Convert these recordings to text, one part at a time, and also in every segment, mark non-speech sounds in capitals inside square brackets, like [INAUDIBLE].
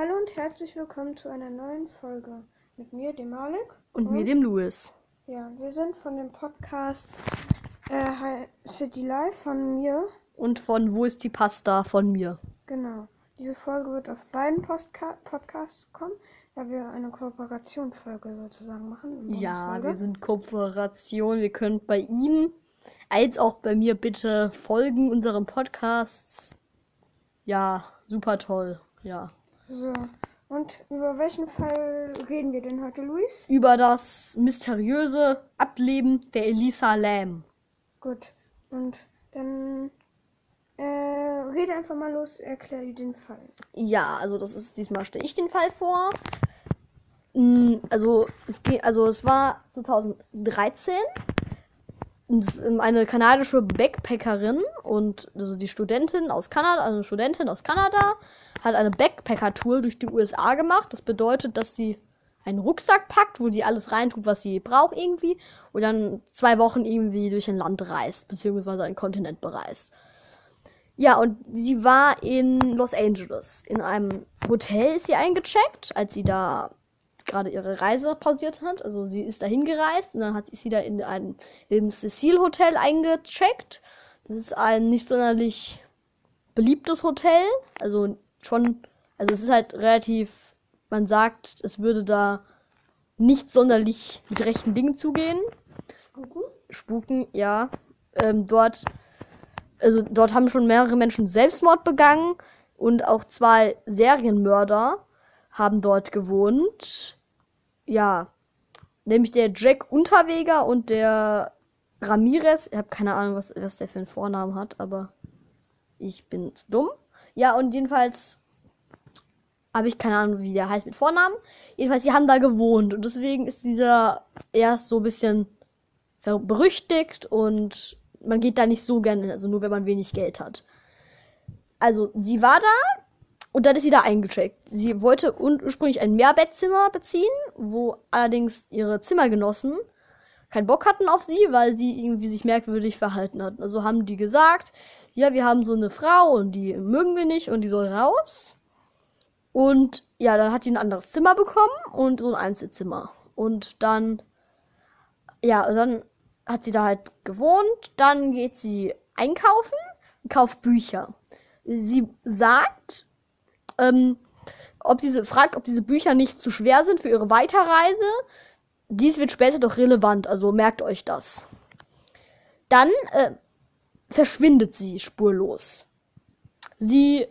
Hallo und herzlich willkommen zu einer neuen Folge mit mir, dem Malik. Und mir, dem Louis. Ja, wir sind von dem Podcast äh, City Life von mir. Und von Wo ist die Pasta von mir. Genau. Diese Folge wird auf beiden Postka Podcasts kommen, da wir eine Kooperationsfolge sozusagen machen. Ja, wir sind Kooperation. Wir könnt bei ihm als auch bei mir bitte folgen unseren Podcasts. Ja, super toll. Ja. So. Und über welchen Fall reden wir denn heute, Luis? Über das mysteriöse Ableben der Elisa Lam. Gut. Und dann äh, rede einfach mal los, erklär dir den Fall. Ja, also das ist diesmal stelle ich den Fall vor. Mm, also es geht, also es war 2013 eine kanadische Backpackerin und also die Studentin aus Kanada, also eine Studentin aus Kanada, hat eine Backpacker-Tour durch die USA gemacht. Das bedeutet, dass sie einen Rucksack packt, wo sie alles reintut, was sie braucht irgendwie, und dann zwei Wochen irgendwie durch ein Land reist, beziehungsweise einen Kontinent bereist. Ja, und sie war in Los Angeles. In einem Hotel ist sie eingecheckt, als sie da gerade ihre Reise pausiert hat. Also sie ist dahin gereist und dann hat sie da in ein im Cecil Hotel eingecheckt. Das ist ein nicht sonderlich beliebtes Hotel. Also schon, also es ist halt relativ, man sagt, es würde da nicht sonderlich mit rechten Dingen zugehen. Spuken? Spuken, ja. Ähm, dort, also dort haben schon mehrere Menschen Selbstmord begangen und auch zwei Serienmörder haben dort gewohnt. Ja, nämlich der Jack Unterweger und der Ramirez. Ich habe keine Ahnung, was, was der für einen Vornamen hat, aber ich bin zu dumm. Ja, und jedenfalls habe ich keine Ahnung, wie der heißt mit Vornamen. Jedenfalls, sie haben da gewohnt und deswegen ist dieser erst so ein bisschen berüchtigt und man geht da nicht so gerne, also nur wenn man wenig Geld hat. Also, sie war da und dann ist sie da eingecheckt. Sie wollte ursprünglich ein Mehrbettzimmer beziehen, wo allerdings ihre Zimmergenossen keinen Bock hatten auf sie, weil sie irgendwie sich merkwürdig verhalten hatten. Also haben die gesagt, ja, wir haben so eine Frau und die mögen wir nicht und die soll raus. Und ja, dann hat die ein anderes Zimmer bekommen und so ein Einzelzimmer. Und dann, ja, und dann hat sie da halt gewohnt. Dann geht sie einkaufen und kauft Bücher. Sie sagt, ähm, ob diese, fragt, ob diese Bücher nicht zu schwer sind für ihre Weiterreise. Dies wird später doch relevant, also merkt euch das. Dann äh, verschwindet sie spurlos. Sie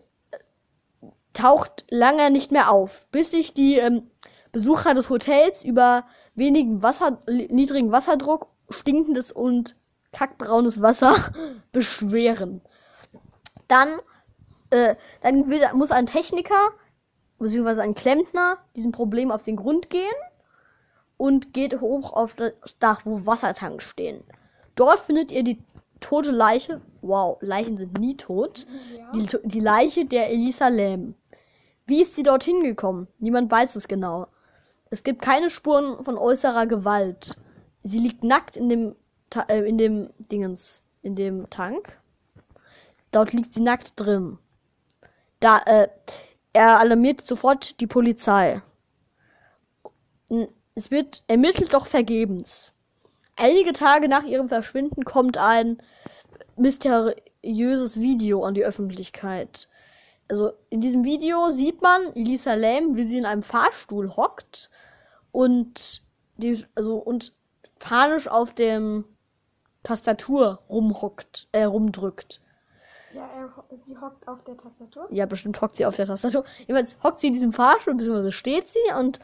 taucht lange nicht mehr auf, bis sich die ähm, Besucher des Hotels über wenigen Wasser, niedrigen Wasserdruck, stinkendes und kackbraunes Wasser [LAUGHS] beschweren. Dann, äh, dann will, muss ein Techniker beziehungsweise ein Klempner diesem Problem auf den Grund gehen und geht hoch auf das Dach, wo Wassertanks stehen. Dort findet ihr die tote Leiche. Wow, Leichen sind nie tot. Ja. Die, die Leiche der Elisa Lam. Wie ist sie dorthin gekommen? Niemand weiß es genau. Es gibt keine Spuren von äußerer Gewalt. Sie liegt nackt in dem Ta äh, in dem Dingens in dem Tank. Dort liegt sie nackt drin. Da äh, er alarmiert sofort die Polizei. Es wird ermittelt, doch vergebens. Einige Tage nach ihrem Verschwinden kommt ein mysteriöses Video an die Öffentlichkeit also in diesem Video sieht man Elisa Lam, wie sie in einem Fahrstuhl hockt und die, also und panisch auf dem Tastatur rumhockt, äh, rumdrückt. Ja, er, sie hockt auf der Tastatur? Ja, bestimmt hockt sie auf der Tastatur. Jedenfalls hockt sie in diesem Fahrstuhl, beziehungsweise steht sie und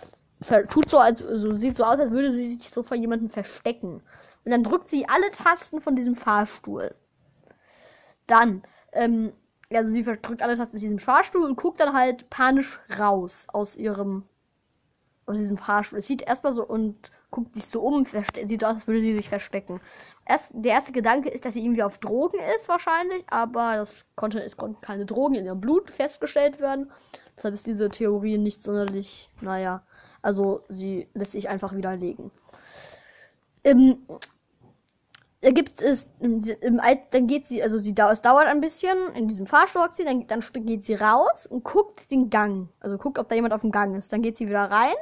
tut so, als also sieht so aus, als würde sie sich so vor jemandem verstecken. Und dann drückt sie alle Tasten von diesem Fahrstuhl. Dann ähm, also sie drückt alles mit diesem Fahrstuhl und guckt dann halt panisch raus aus ihrem aus diesem Fahrstuhl. Es sieht erstmal so und guckt sich so um, sieht aus, als würde sie sich verstecken. Erst, der erste Gedanke ist, dass sie irgendwie auf Drogen ist wahrscheinlich, aber das konnte, es konnten keine Drogen in ihrem Blut festgestellt werden. Deshalb ist diese Theorie nicht sonderlich, naja, also sie lässt sich einfach widerlegen. Ähm, da gibt es, im, im, dann geht sie, also sie, es dauert ein bisschen, in diesem Fahrstuhl sie, dann, dann geht sie raus und guckt den Gang. Also guckt, ob da jemand auf dem Gang ist. Dann geht sie wieder rein.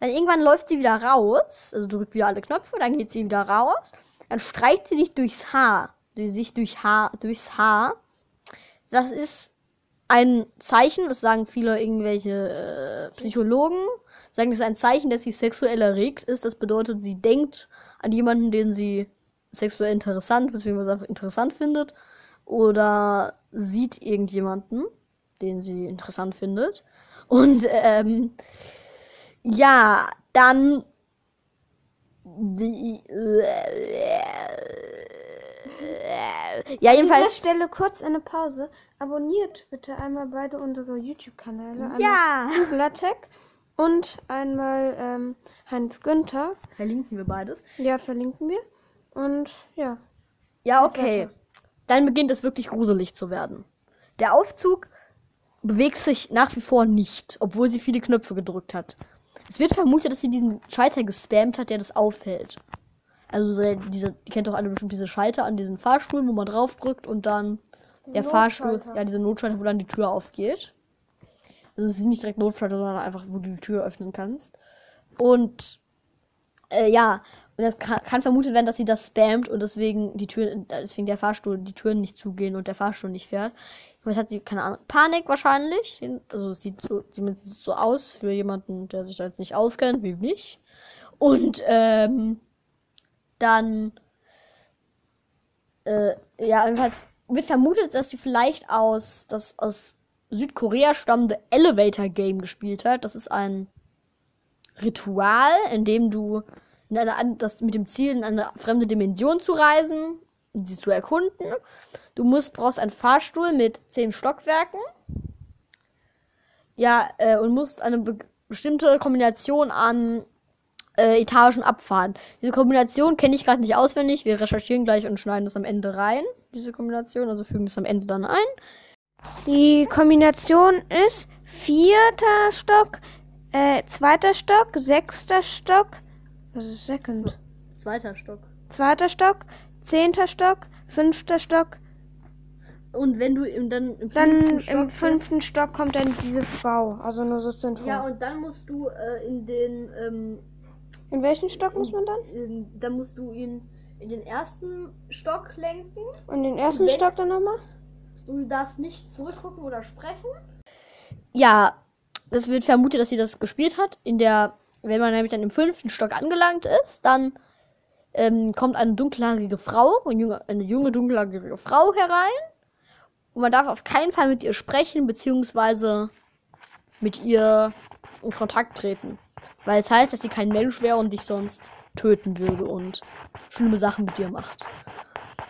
Dann irgendwann läuft sie wieder raus, also drückt wieder alle Knöpfe, dann geht sie wieder raus. Dann streicht sie sich durchs Haar, sich durch Haar, durchs Haar. Das ist ein Zeichen, das sagen viele irgendwelche äh, Psychologen, sagen, das ist ein Zeichen, dass sie sexuell erregt ist. Das bedeutet, sie denkt an jemanden, den sie sexuell interessant bzw. interessant findet oder sieht irgendjemanden, den sie interessant findet. Und ähm, ja, dann die, ja, An dieser jedenfalls. Stelle kurz eine Pause. Abonniert bitte einmal beide unsere YouTube-Kanäle. Ja. Googlatech und einmal ähm, Heinz Günther. Verlinken wir beides. Ja, verlinken wir. Und ja. Ja, okay. Dann beginnt es wirklich gruselig zu werden. Der Aufzug bewegt sich nach wie vor nicht, obwohl sie viele Knöpfe gedrückt hat. Es wird vermutet, dass sie diesen Schalter gespammt hat, der das aufhält. Also so diese, ihr kennt doch alle bestimmt diese Schalter an diesen Fahrstuhlen, wo man draufdrückt und dann Diese der Fahrstuhl, ja, diese Notschalter, wo dann die Tür aufgeht. Also es ist nicht direkt Notschalter, sondern einfach, wo du die Tür öffnen kannst. Und äh, ja, und es kann, kann vermutet werden, dass sie das spammt und deswegen die Tür, deswegen der Fahrstuhl, die Türen nicht zugehen und der Fahrstuhl nicht fährt. Was hat sie, keine Ahnung, Panik wahrscheinlich. Also es sieht so, zumindest so aus für jemanden, der sich da jetzt nicht auskennt, wie mich. Und ähm, dann äh, ja, jedenfalls wird vermutet, dass sie vielleicht aus das aus Südkorea stammende Elevator Game gespielt hat. Das ist ein Ritual, in dem du in eine, das mit dem Ziel in eine fremde Dimension zu reisen, sie zu erkunden. Du musst brauchst einen Fahrstuhl mit zehn Stockwerken. Ja, äh, und musst eine be bestimmte Kombination an äh, Etagen abfahren. Diese Kombination kenne ich gerade nicht auswendig. Wir recherchieren gleich und schneiden das am Ende rein. Diese Kombination, also fügen das am Ende dann ein. Die Kombination ist vierter Stock, äh, zweiter Stock, sechster Stock. Was ist second? Zweiter Stock. Zweiter Stock, zehnter Stock, fünfter Stock. Und wenn du im, dann im Dann fünften im Stock bist- fünften Stock kommt dann diese Frau. Also nur so zur. Ja, und dann musst du äh, in den, ähm, In welchen Stock muss man dann? in, dann musst du ihn in den ersten Stock lenken. Und den ersten Wenn- Stock dann nochmal? Und du darfst nicht zurückgucken oder sprechen. Ja, es wird vermutet, dass sie das gespielt hat. In der, wenn man nämlich dann im fünften Stock angelangt ist, dann ähm, kommt eine dunkelhaarige Frau, eine junge, eine junge dunkelhaarige Frau herein. Und man darf auf keinen Fall mit ihr sprechen, beziehungsweise mit ihr in Kontakt treten. Weil es heißt, dass sie kein Mensch wäre und dich sonst töten würde und schlimme Sachen mit dir macht.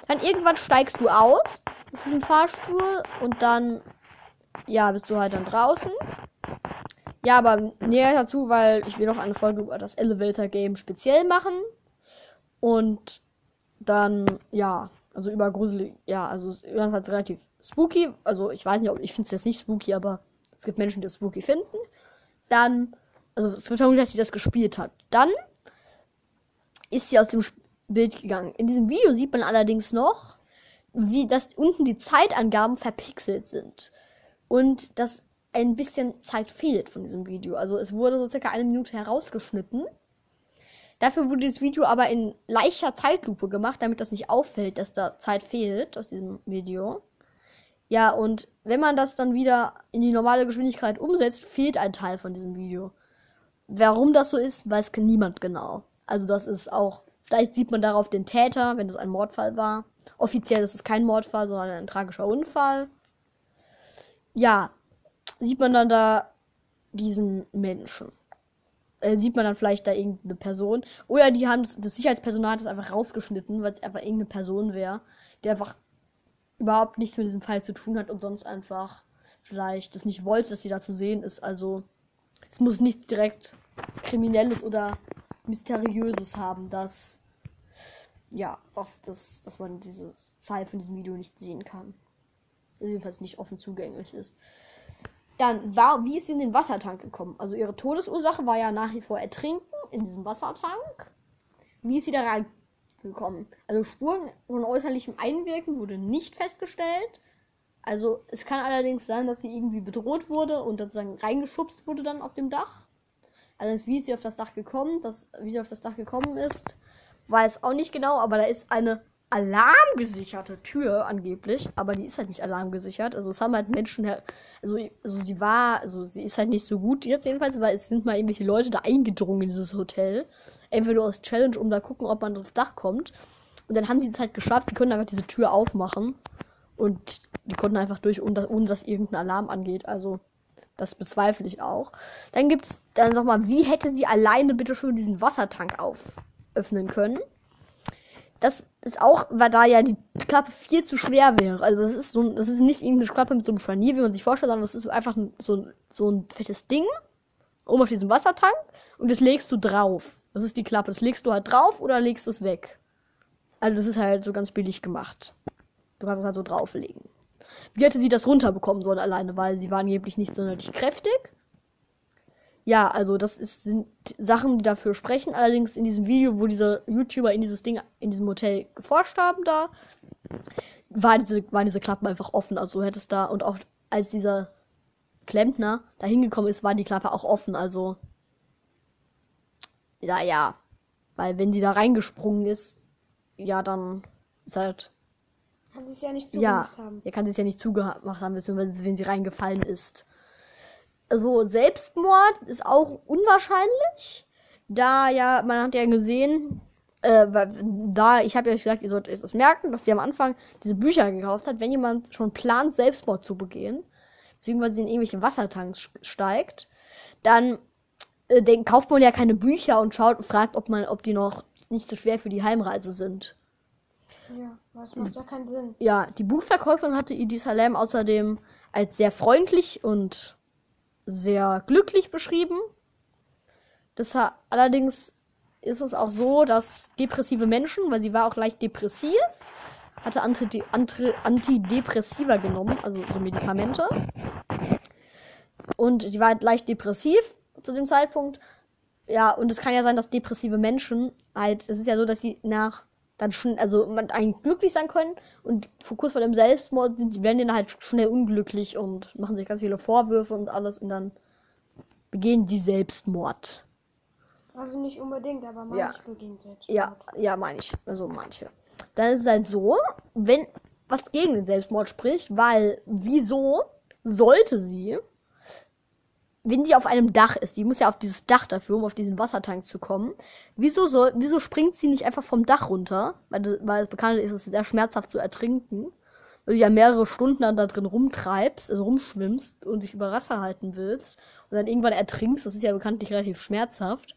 Dann irgendwann steigst du aus aus diesem Fahrstuhl und dann, ja, bist du halt dann draußen. Ja, aber näher dazu, weil ich will noch eine Folge über das Elevator Game speziell machen. Und dann, ja, also über gruselig, ja, also es ist jedenfalls relativ spooky. Also ich weiß nicht, ob ich finde es jetzt nicht spooky, aber es gibt Menschen, die es spooky finden. Dann, also es wird vermutet, dass sie das gespielt hat. Dann ist sie aus dem Bild gegangen. In diesem Video sieht man allerdings noch, wie das unten die Zeitangaben verpixelt sind. Und dass ein bisschen Zeit fehlt von diesem Video. Also es wurde so circa eine Minute herausgeschnitten. Dafür wurde das Video aber in leichter Zeitlupe gemacht, damit das nicht auffällt, dass da Zeit fehlt aus diesem Video. Ja, und wenn man das dann wieder in die normale Geschwindigkeit umsetzt, fehlt ein Teil von diesem Video. Warum das so ist, weiß niemand genau. Also das ist auch, vielleicht sieht man darauf den Täter, wenn das ein Mordfall war. Offiziell ist es kein Mordfall, sondern ein tragischer Unfall. Ja, sieht man dann da diesen Menschen. Äh, sieht man dann vielleicht da irgendeine Person. Oder die haben das, das Sicherheitspersonal das einfach rausgeschnitten, weil es einfach irgendeine Person wäre, die einfach überhaupt nichts mit diesem Fall zu tun hat und sonst einfach vielleicht das nicht wollte, dass sie da zu sehen ist. Also es muss nicht direkt kriminelles oder mysteriöses haben, dass ja, was das, dass man diese Zahl von diesem Video nicht sehen kann. Jedenfalls nicht offen zugänglich ist. Dann war, wie ist sie in den Wassertank gekommen? Also ihre Todesursache war ja nach wie vor Ertrinken in diesem Wassertank. Wie ist sie da rein gekommen. Also Spuren von äußerlichem Einwirken wurde nicht festgestellt. Also es kann allerdings sein, dass sie irgendwie bedroht wurde und sozusagen reingeschubst wurde dann auf dem Dach. Allerdings, wie ist sie auf das Dach gekommen, das, wie sie auf das Dach gekommen ist, weiß auch nicht genau, aber da ist eine alarmgesicherte Tür angeblich, aber die ist halt nicht alarmgesichert. Also es haben halt Menschen, also, also sie war, also sie ist halt nicht so gut jetzt jedenfalls, weil es sind mal irgendwelche Leute da eingedrungen in dieses Hotel. Entweder aus Challenge, um da gucken, ob man aufs Dach kommt. Und dann haben die es halt geschafft, die können einfach diese Tür aufmachen. Und die konnten einfach durch, ohne, ohne dass irgendein Alarm angeht. Also das bezweifle ich auch. Dann gibt es dann nochmal, wie hätte sie alleine bitte schon diesen Wassertank auföffnen können? Das ist auch, weil da ja die Klappe viel zu schwer wäre. Also das ist so, das ist nicht irgendeine Klappe mit so einem Scharnier, wie man sich vorstellt, sondern das ist einfach so, so ein fettes Ding oben auf diesem Wassertank und das legst du drauf. Das ist die Klappe. Das legst du halt drauf oder legst es weg. Also das ist halt so ganz billig gemacht. Du kannst es halt so drauflegen. Wie hätte sie das runterbekommen sollen alleine, weil sie war angeblich nicht sonderlich kräftig. Ja, also das ist, sind Sachen, die dafür sprechen. Allerdings in diesem Video, wo diese YouTuber in dieses Ding, in diesem Hotel geforscht haben, da war diese, waren diese Klappen einfach offen. Also hätte es da und auch als dieser Klempner da hingekommen ist, war die Klappe auch offen. Also ja, ja, weil wenn die da reingesprungen ist, ja, dann ist halt kann sie es ja nicht zugemacht ja, haben. Ja, kann sie es ja nicht zugemacht haben, beziehungsweise wenn sie reingefallen ist so Selbstmord ist auch unwahrscheinlich, da ja, man hat ja gesehen, äh, da, ich habe ja gesagt, ihr sollt etwas merken, dass sie am Anfang diese Bücher gekauft hat, wenn jemand schon plant, Selbstmord zu begehen, beziehungsweise in irgendwelche Wassertanks steigt, dann äh, den, kauft man ja keine Bücher und schaut, fragt, ob man, ob die noch nicht so schwer für die Heimreise sind. Ja, das macht ja keinen Sinn. Ja, die Buchverkäuferin hatte Idi Salem außerdem als sehr freundlich und sehr glücklich beschrieben. Das allerdings ist es auch so, dass depressive Menschen, weil sie war auch leicht depressiv, hatte Anti Anti Antidepressiva genommen, also so Medikamente. Und die war halt leicht depressiv zu dem Zeitpunkt. Ja, und es kann ja sein, dass depressive Menschen halt, es ist ja so, dass sie nach dann schon, also man eigentlich glücklich sein können und vor kurz vor dem Selbstmord sind, die werden dann halt schnell unglücklich und machen sich ganz viele Vorwürfe und alles und dann begehen die Selbstmord. Also nicht unbedingt, aber manche ja. begehen Selbstmord. Ja, ja, meine ich. Also manche. Dann ist es halt so, wenn was gegen den Selbstmord spricht, weil wieso sollte sie wenn die auf einem Dach ist, die muss ja auf dieses Dach dafür, um auf diesen Wassertank zu kommen. Wieso soll, wieso springt sie nicht einfach vom Dach runter? Weil, weil es bekannt ist, es ist sehr schmerzhaft zu ertrinken. Weil du ja mehrere Stunden dann da drin rumtreibst, also rumschwimmst und dich über Wasser halten willst und dann irgendwann ertrinkst. Das ist ja bekanntlich relativ schmerzhaft.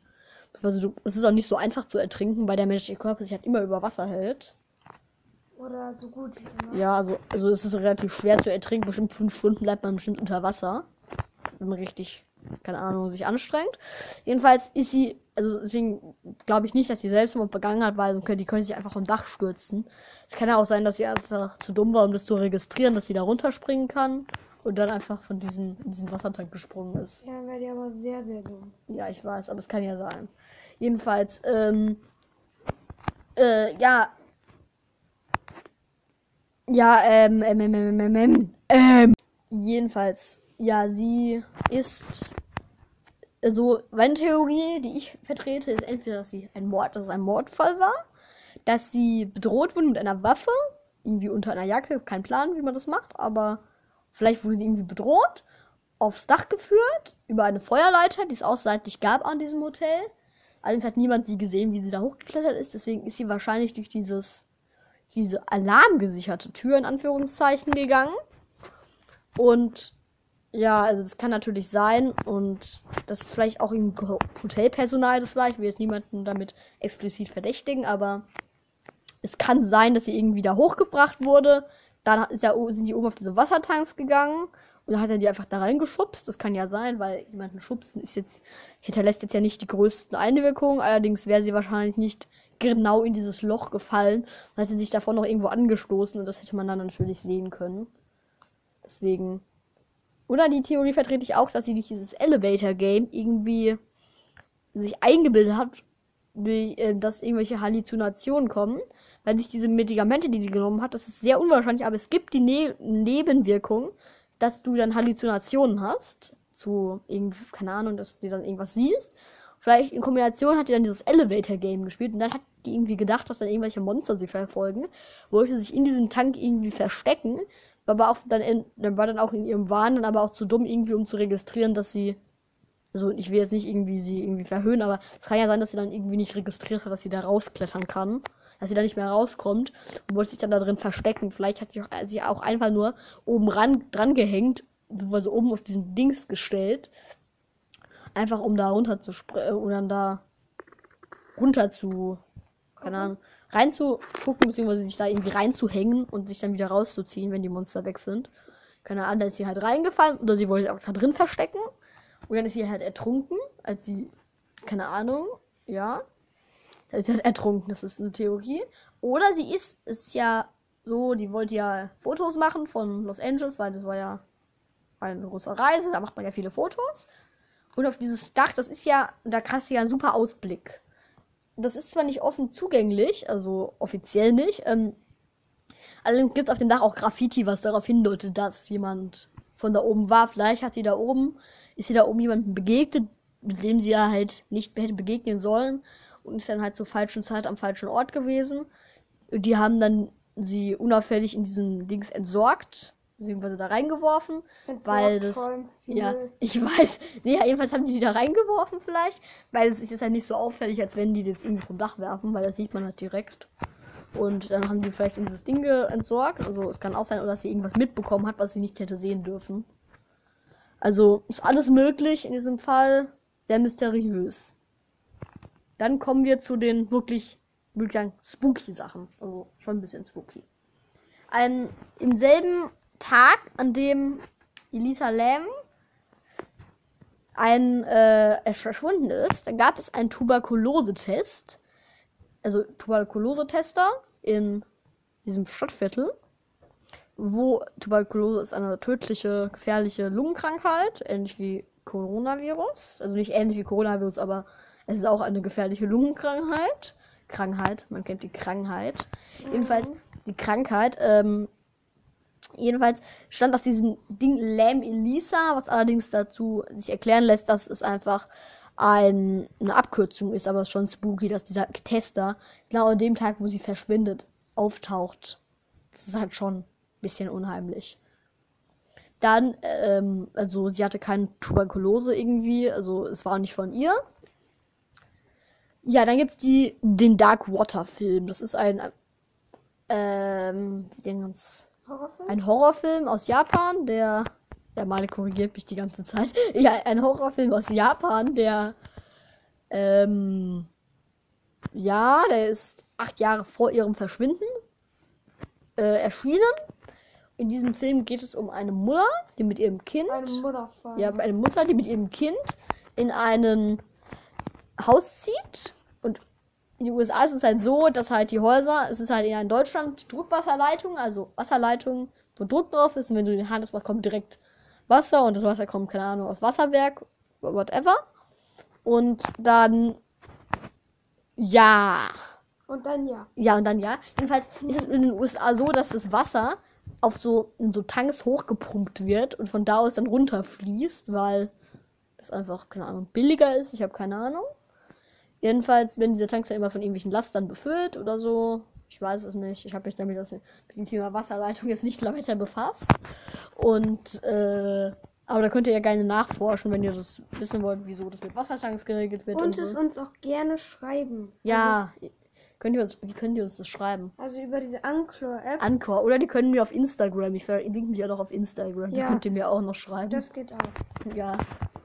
Also du, es ist auch nicht so einfach zu ertrinken, weil der menschliche Körper sich halt immer über Wasser hält. Oder so gut wie immer. Ja, also, also es ist relativ schwer zu ertrinken. Bestimmt fünf Stunden bleibt man bestimmt unter Wasser wenn man richtig, keine Ahnung, sich anstrengt. Jedenfalls ist sie, also deswegen glaube ich nicht, dass sie Selbstmord begangen hat, weil die können sich einfach vom Dach stürzen. Es kann ja auch sein, dass sie einfach zu dumm war, um das zu registrieren, dass sie da runterspringen kann und dann einfach von diesem, diesen Wassertank gesprungen ist. Ja, wäre die aber sehr, sehr dumm. Ja, ich weiß, aber es kann ja sein. Jedenfalls, ähm, äh, ja. Ja, ähm, ähm, ähm, ähm, ähm, ähm, ähm. Jedenfalls, ja, sie ist. Also, meine Theorie, die ich vertrete, ist entweder, dass sie ein Mord, dass es ein Mordfall war, dass sie bedroht wurde mit einer Waffe, irgendwie unter einer Jacke, kein Plan, wie man das macht, aber vielleicht wurde sie irgendwie bedroht, aufs Dach geführt, über eine Feuerleiter, die es auch seitlich gab an diesem Hotel. Allerdings hat niemand sie gesehen, wie sie da hochgeklettert ist, deswegen ist sie wahrscheinlich durch dieses, diese alarmgesicherte Tür in Anführungszeichen gegangen. Und ja, also das kann natürlich sein und das ist vielleicht auch im Hotelpersonal das war. Ich will jetzt niemanden damit explizit verdächtigen, aber es kann sein, dass sie irgendwie da hochgebracht wurde. Dann ist ja, sind die oben auf diese Wassertanks gegangen und dann hat er die einfach da reingeschubst. Das kann ja sein, weil jemanden schubsen ist jetzt, hinterlässt jetzt ja nicht die größten Einwirkungen. Allerdings wäre sie wahrscheinlich nicht genau in dieses Loch gefallen. Dann hätte sie sich davon noch irgendwo angestoßen und das hätte man dann natürlich sehen können. Deswegen oder die Theorie vertrete ich auch, dass sie durch dieses Elevator Game irgendwie sich eingebildet hat, äh, dass irgendwelche Halluzinationen kommen, weil durch diese Medikamente, die die genommen hat, das ist sehr unwahrscheinlich, aber es gibt die ne Nebenwirkung, dass du dann Halluzinationen hast, zu irgendwie, keine Ahnung, dass du dann irgendwas siehst. Vielleicht in Kombination hat die dann dieses Elevator-Game gespielt und dann hat die irgendwie gedacht, dass dann irgendwelche Monster sie verfolgen, wollte sich in diesem Tank irgendwie verstecken, aber auch dann, in, dann war dann auch in ihrem Wahn dann aber auch zu dumm irgendwie, um zu registrieren, dass sie also ich will jetzt nicht irgendwie sie irgendwie verhöhnen, aber es kann ja sein, dass sie dann irgendwie nicht registriert hat, dass sie da rausklettern kann. Dass sie da nicht mehr rauskommt und wollte sich dann da drin verstecken. Vielleicht hat sie auch, sie auch einfach nur oben ran, dran gehängt, also oben auf diesen Dings gestellt. Einfach um da runter zu springen und dann da runter zu, keine Ahnung, reinzugucken, beziehungsweise sich da irgendwie reinzuhängen und sich dann wieder rauszuziehen, wenn die Monster weg sind. Keine Ahnung, da ist sie halt reingefallen oder sie wollte auch da drin verstecken. Und dann ist sie halt ertrunken, als sie, keine Ahnung, ja. Da ist sie halt ertrunken, das ist eine Theorie. Oder sie ist, ist ja so, die wollte ja Fotos machen von Los Angeles, weil das war ja eine große Reise, da macht man ja viele Fotos. Und auf dieses Dach, das ist ja, da kannst du ja einen super Ausblick. Das ist zwar nicht offen zugänglich, also offiziell nicht. Ähm, allerdings gibt es auf dem Dach auch Graffiti, was darauf hindeutet, dass jemand von da oben war. Vielleicht hat sie da oben ist sie da oben jemandem begegnet, mit dem sie ja halt nicht hätte begegnen sollen und ist dann halt zur falschen Zeit am falschen Ort gewesen. Die haben dann sie unauffällig in diesem Dings entsorgt, beziehungsweise da reingeworfen, entsorgt weil das, ja, ich [LAUGHS] weiß, nee, ja, jedenfalls haben die sie da reingeworfen vielleicht, weil es ist jetzt halt nicht so auffällig, als wenn die jetzt irgendwie vom Dach werfen, weil das sieht man halt direkt. Und dann haben die vielleicht dieses Ding entsorgt, also es kann auch sein, oder dass sie irgendwas mitbekommen hat, was sie nicht hätte sehen dürfen. Also ist alles möglich in diesem Fall. Sehr mysteriös. Dann kommen wir zu den wirklich, würde ich sagen, spooky Sachen. Also schon ein bisschen spooky. Ein, Im selben Tag, an dem Elisa Lam ein äh, verschwunden ist, da gab es einen Tuberkulose-Test. Also Tuberkulose-Tester in diesem Stadtviertel wo Tuberkulose ist eine tödliche, gefährliche Lungenkrankheit, ähnlich wie Coronavirus. Also nicht ähnlich wie Coronavirus, aber es ist auch eine gefährliche Lungenkrankheit. Krankheit, man kennt die Krankheit. Mhm. Jedenfalls die Krankheit. Ähm, jedenfalls stand auf diesem Ding Lam Elisa, was allerdings dazu sich erklären lässt, dass es einfach ein, eine Abkürzung ist, aber es ist schon spooky, dass dieser Tester genau an dem Tag, wo sie verschwindet, auftaucht. Das ist halt schon bisschen unheimlich. Dann, ähm, also sie hatte keine Tuberkulose irgendwie, also es war nicht von ihr. Ja, dann gibt es die, den Dark Water Film. Das ist ein, ähm, ganz, Horrorfilm? ein Horrorfilm aus Japan, der, der Male korrigiert mich die ganze Zeit. [LAUGHS] ja, ein Horrorfilm aus Japan, der, ähm, ja, der ist acht Jahre vor ihrem Verschwinden äh, erschienen. In diesem Film geht es um eine Mutter, die mit ihrem Kind. Eine Mutter. Ja, eine Mutter, die mit ihrem Kind in ein Haus zieht. In den USA ist es halt so, dass halt die Häuser, es ist halt in Deutschland Druckwasserleitung, also Wasserleitung, wo Druck drauf ist. Und wenn du den Hand hast, kommt direkt Wasser und das Wasser kommt, keine Ahnung, aus Wasserwerk, whatever. Und dann, ja. Und dann ja. Ja, und dann ja. Jedenfalls ist es in den USA so, dass das Wasser auf so, in so Tanks hochgepumpt wird und von da aus dann runterfließt, weil das einfach, keine Ahnung, billiger ist. Ich habe keine Ahnung. Jedenfalls werden diese Tanks dann immer von irgendwelchen Lastern befüllt oder so. Ich weiß es nicht. Ich habe mich damit das, mit dem Thema Wasserleitung jetzt nicht [LAUGHS] weiter befasst. Und, äh, aber da könnt ihr ja gerne nachforschen, wenn ihr das wissen wollt, wieso das mit Wassertanks geregelt wird. Und, und es so. uns auch gerne schreiben. Ja, also, Könnt ihr uns, wie könnt ihr uns das schreiben? Also über diese Anchor-App. Anchor. Oder die können mir auf Instagram. Ich verlinke mich ja noch auf Instagram. Ja. Die könnt ihr mir auch noch schreiben. Das geht auch. Ja.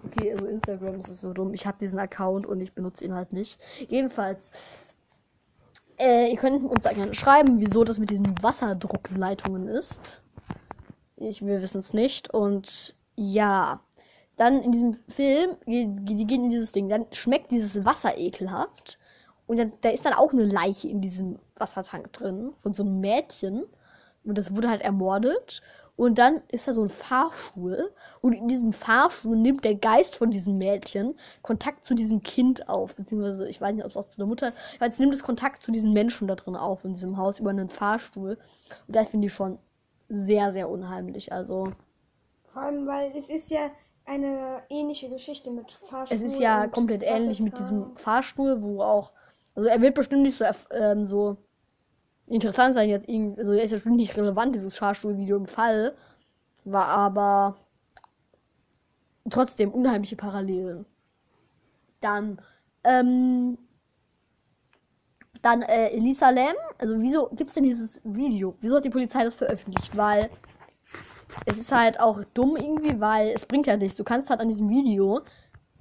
Okay, also Instagram ist so dumm. Ich habe diesen Account und ich benutze ihn halt nicht. Jedenfalls. Äh, ihr könnt uns gerne schreiben, wieso das mit diesen Wasserdruckleitungen ist. Ich, wir wissen es nicht. Und ja. Dann in diesem Film, die, die gehen in dieses Ding. Dann schmeckt dieses Wasser ekelhaft. Und dann, da ist dann auch eine Leiche in diesem Wassertank drin von so einem Mädchen. Und das wurde halt ermordet. Und dann ist da so ein Fahrstuhl. Und in diesem Fahrstuhl nimmt der Geist von diesem Mädchen Kontakt zu diesem Kind auf. Beziehungsweise, ich weiß nicht, ob es auch zu der Mutter. Jetzt nimmt es Kontakt zu diesen Menschen da drin auf, in diesem Haus, über einen Fahrstuhl. Und das finde ich schon sehr, sehr unheimlich. Also, Vor allem, weil es ist ja eine ähnliche Geschichte mit Fahrstuhl. es ist ja komplett ähnlich mit diesem. Fahrstuhl, wo auch. Also, er wird bestimmt nicht so, ähm, so interessant sein jetzt irgendwie. Also, er ist ja bestimmt nicht relevant, dieses Fahrstuhlvideo im Fall. War aber trotzdem unheimliche Parallelen. Dann, ähm, dann äh, Elisa Lam. Also wieso gibt es denn dieses Video? Wieso hat die Polizei das veröffentlicht? Weil es ist halt auch dumm irgendwie, weil es bringt ja nichts. Du kannst halt an diesem Video,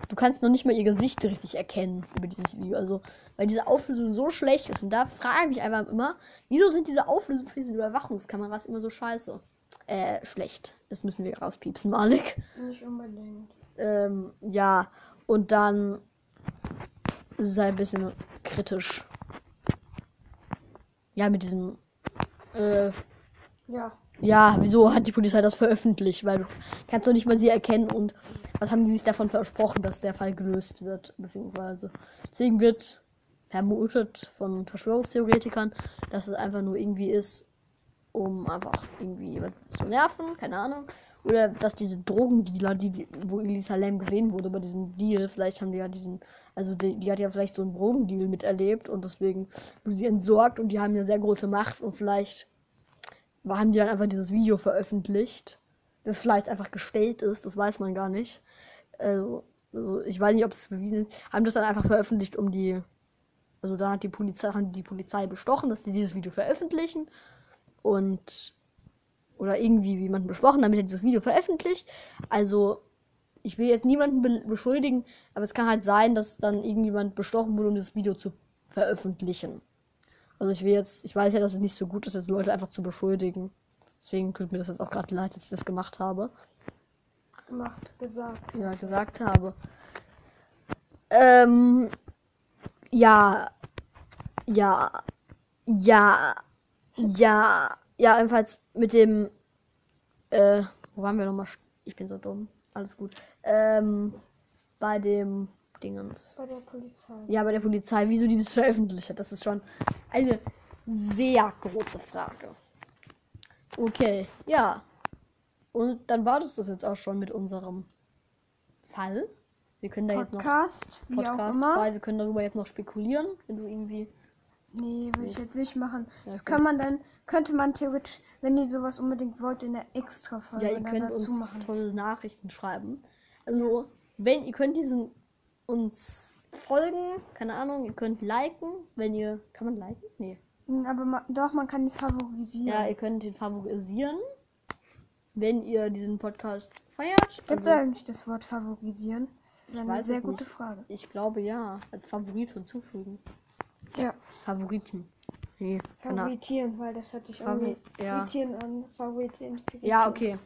du kannst noch nicht mal ihr Gesicht richtig erkennen über dieses Video. Also, weil diese Auflösung so schlecht ist. Und da frage ich mich einfach immer, wieso sind diese Auflösungen für diese Überwachungskameras immer so scheiße? Äh, schlecht. Das müssen wir rauspiepsen, Malik. Nicht unbedingt. Ähm, ja, und dann halt ein bisschen kritisch. Ja, mit diesem. Äh, Ja. Ja, wieso hat die Polizei das veröffentlicht? Weil du kannst doch nicht mal sie erkennen und was haben die sich davon versprochen, dass der Fall gelöst wird, beziehungsweise. Deswegen wird vermutet von Verschwörungstheoretikern, dass es einfach nur irgendwie ist, um einfach irgendwie jemanden zu nerven, keine Ahnung. Oder dass diese Drogendealer, die, die wo Elisa Lam gesehen wurde bei diesem Deal, vielleicht haben die ja diesen, also die, die hat ja vielleicht so einen Drogendeal miterlebt und deswegen wurde sie entsorgt und die haben eine sehr große Macht und vielleicht haben die dann einfach dieses Video veröffentlicht, das vielleicht einfach gestellt ist, das weiß man gar nicht. Also, also ich weiß nicht, ob es bewiesen ist, haben das dann einfach veröffentlicht, um die, also da hat die Polizei, haben die Polizei bestochen, dass die dieses Video veröffentlichen und oder irgendwie wie jemanden besprochen, damit er dieses Video veröffentlicht. Also ich will jetzt niemanden be beschuldigen, aber es kann halt sein, dass dann irgendjemand bestochen wurde, um dieses Video zu veröffentlichen. Also ich will jetzt, ich weiß ja, dass es nicht so gut ist, jetzt Leute einfach zu beschuldigen. Deswegen tut mir das jetzt auch gerade leid, dass ich das gemacht habe. Gemacht, gesagt. Ja, gesagt habe. Ähm, ja, ja, ja, ja, ja, jedenfalls mit dem, äh, wo waren wir nochmal? Ich bin so dumm. Alles gut. Ähm, bei dem Dingens. Bei der Polizei. Ja, bei der Polizei, wieso die das veröffentlicht hat, das ist schon eine sehr große Frage. Okay, ja. Und dann war das das jetzt auch schon mit unserem Fall. Wir können da jetzt noch Podcast, Podcast. Fall, wir können darüber jetzt noch spekulieren, wenn du irgendwie. Nee, will ich jetzt nicht machen. Ja, Das okay. kann man dann, könnte man theoretisch, wenn ihr sowas unbedingt wollt, in der extra Folge Ja, ihr könnt uns machen. tolle Nachrichten schreiben. Also, wenn ihr könnt diesen uns folgen, keine Ahnung, ihr könnt liken, wenn ihr. Kann man liken? Nee. Hm, Aber ma, doch, man kann die favorisieren. Ja, ihr könnt ihn favorisieren, wenn ihr diesen Podcast feiert. Gibt es Also, eigentlich das Wort favorisieren? Das ist eine sehr gute nicht. Frage. ich glaube ja, als Favorit hinzufügen. Ja, Favoriten. Nee, Ahnung. favoritieren, weil das hat sich Favori- ja. an. Favoritieren. Ja, okay.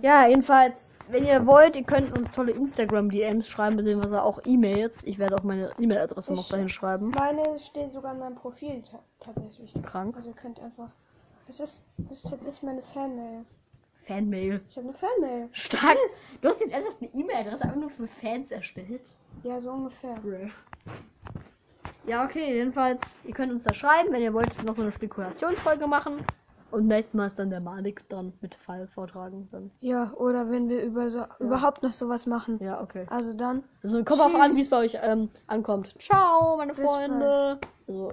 Ja, jedenfalls, wenn ihr wollt, ihr könnt uns tolle Instagram-DMs schreiben, beziehungsweise auch E-Mails. Ich werde auch meine E-Mail-Adresse noch dahin schreiben. Meine steht sogar in meinem Profil ta tatsächlich. Krank. Also ihr könnt einfach. Das ist, das ist tatsächlich meine Fanmail. Fanmail. Ich habe eine Fanmail. Stark. Yes. Du hast jetzt ernsthaft eine E-Mail-Adresse einfach nur für Fans erstellt. Ja, so ungefähr. Ja, okay, jedenfalls, ihr könnt uns da schreiben, wenn ihr wollt, noch so eine Spekulationsfolge machen. Und nächstes Mal ist dann der Malik dran mit Fall vortragen. Dann. Ja, oder wenn wir über so, überhaupt noch sowas machen. Ja, okay. Also dann. Also kommt auf an, wie es bei euch ähm, ankommt. Ciao, meine Bis Freunde. Also,